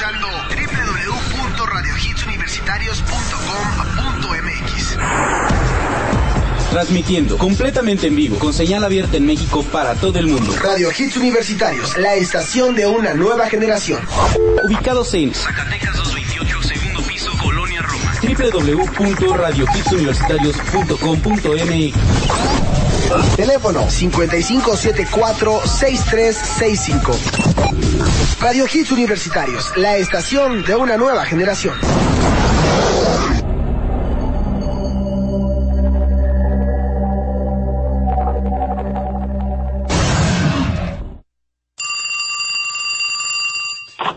Escuchando www.radiohitsuniversitarios.com.mx. Transmitiendo completamente en vivo, con señal abierta en México para todo el mundo. Radio Hits Universitarios, la estación de una nueva generación. Ubicados en Zacatecas 228, segundo piso, Colonia Roma. www.radiohitsuniversitarios.com.mx. Teléfono 5574-6365. Radio Hits Universitarios, la estación de una nueva generación.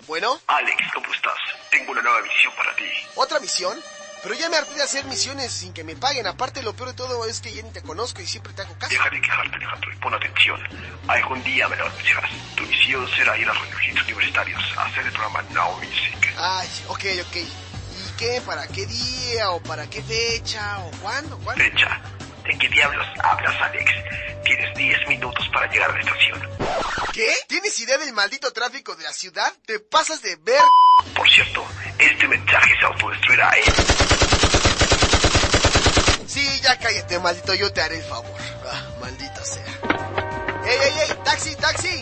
Bueno, Alex, ¿cómo estás? Tengo una nueva misión para ti. ¿otra misión? Pero ya me harté de hacer misiones sin que me paguen. Aparte, lo peor de todo es que ya ni te conozco y siempre te hago caso. Deja de quejarte, Alejandro, y pon atención. Algún día me lo anunciarás. Tu misión será ir a Hits Universitarios a hacer el programa Now Music. Ay, ok, ok. ¿Y qué? ¿Para qué día? ¿O para qué fecha? ¿O cuándo? ¿Cuándo? Fecha. ¿De qué diablos hablas, Alex? Tienes 10 minutos para llegar a la estación. ¿Qué? ¿Tienes idea del maldito tráfico de la ciudad? ¿Te pasas de ver? Por cierto, este mensaje se autodestruirá, ¿eh? Sí, ya cállate, maldito, yo te haré el favor. Ah, maldita sea. ¡Ey, ey, ey! ¡Taxi, taxi!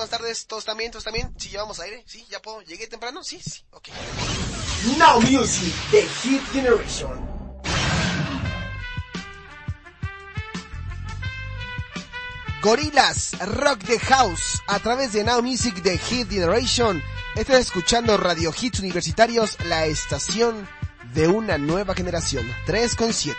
Buenas tardes. ¿Todos también? ¿Todos también? ¿Sí llevamos aire? ¿Sí? ¿Ya puedo? ¿Llegué temprano? Sí, sí. Ok. Now Music, The Hit Generation. Gorilas, Rock the House, a través de Now Music The Hit Generation. Estás escuchando Radio Hits Universitarios, la estación de una nueva generación. 3 con 7.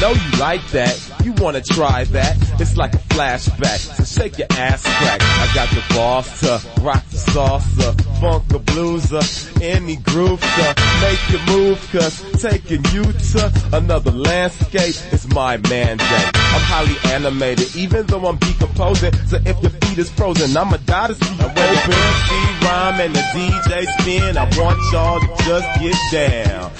Know you like that. You wanna try that? It's like a flashback. So shake your ass crack. I got the boss to rock the salsa, funk the blueser, any groove to make you move. Cause taking you to another landscape is my mandate. I'm highly animated, even though I'm decomposing. So if your feet is frozen, I'ma die to see you open. MC rhyme and the DJ spin. I want y'all to just get down.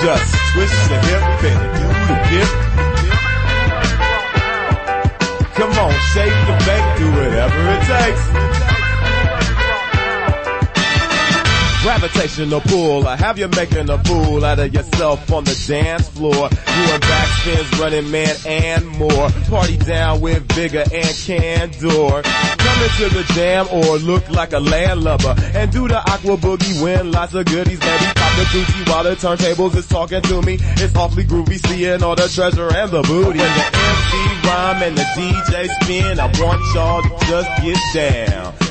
Just twist your hip and do the dip. Come on, shake and bake, do whatever it takes. Gravitational pull, I have you making a fool out of yourself on the dance floor. You Doing backspins, running man and more. Party down with vigor and candor. Come into the jam or look like a landlubber. And do the aqua boogie, win lots of goodies. Maybe pop the Gucci while the turntables is talking to me. It's awfully groovy seeing all the treasure and the booty. When the MC rhyme and the DJ spin, I want y'all to just get down.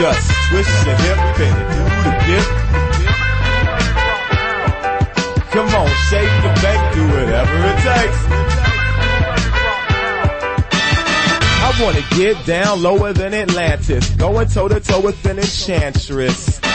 Just twist your hip and do the dip. Come on, shake and bake, do whatever it takes. I wanna get down lower than Atlantis, going toe to toe with an enchantress.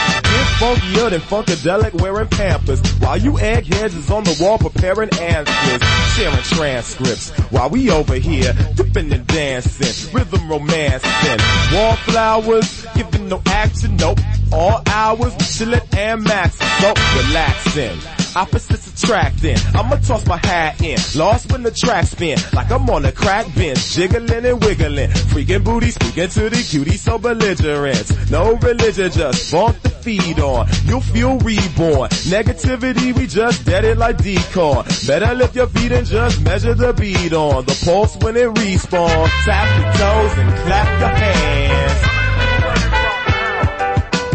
Funkier than funkadelic wearing pampers, while you eggheads is on the wall preparing answers, sharing transcripts, while we over here dipping and dancing, rhythm romancing, wallflowers, giving no action, nope, all hours, chillin' and maxing, so relaxing opposites attracting. I'ma toss my hat in, lost when the track spin, like I'm on a crack bench, jiggling and wiggling, freaking booty, speaking to the cutie, so belligerent. No religion, just bump the feed on. You'll feel reborn. Negativity, we just dead it like decoy. Better lift your feet and just measure the beat on. The pulse when it respawns. Tap your toes and clap your hands.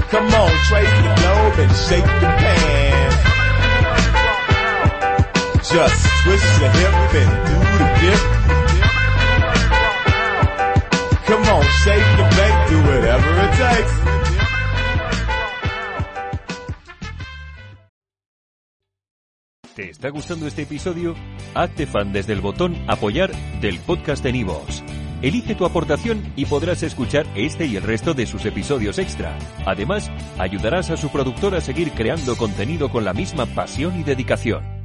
Come on, trace the globe and shake your pants. Just twist your hip and do the dip. Come on, shake your bake, do whatever it takes. ¿Te está gustando este episodio? Hazte fan desde el botón Apoyar del podcast de Nivos. Elige tu aportación y podrás escuchar este y el resto de sus episodios extra. Además, ayudarás a su productor a seguir creando contenido con la misma pasión y dedicación.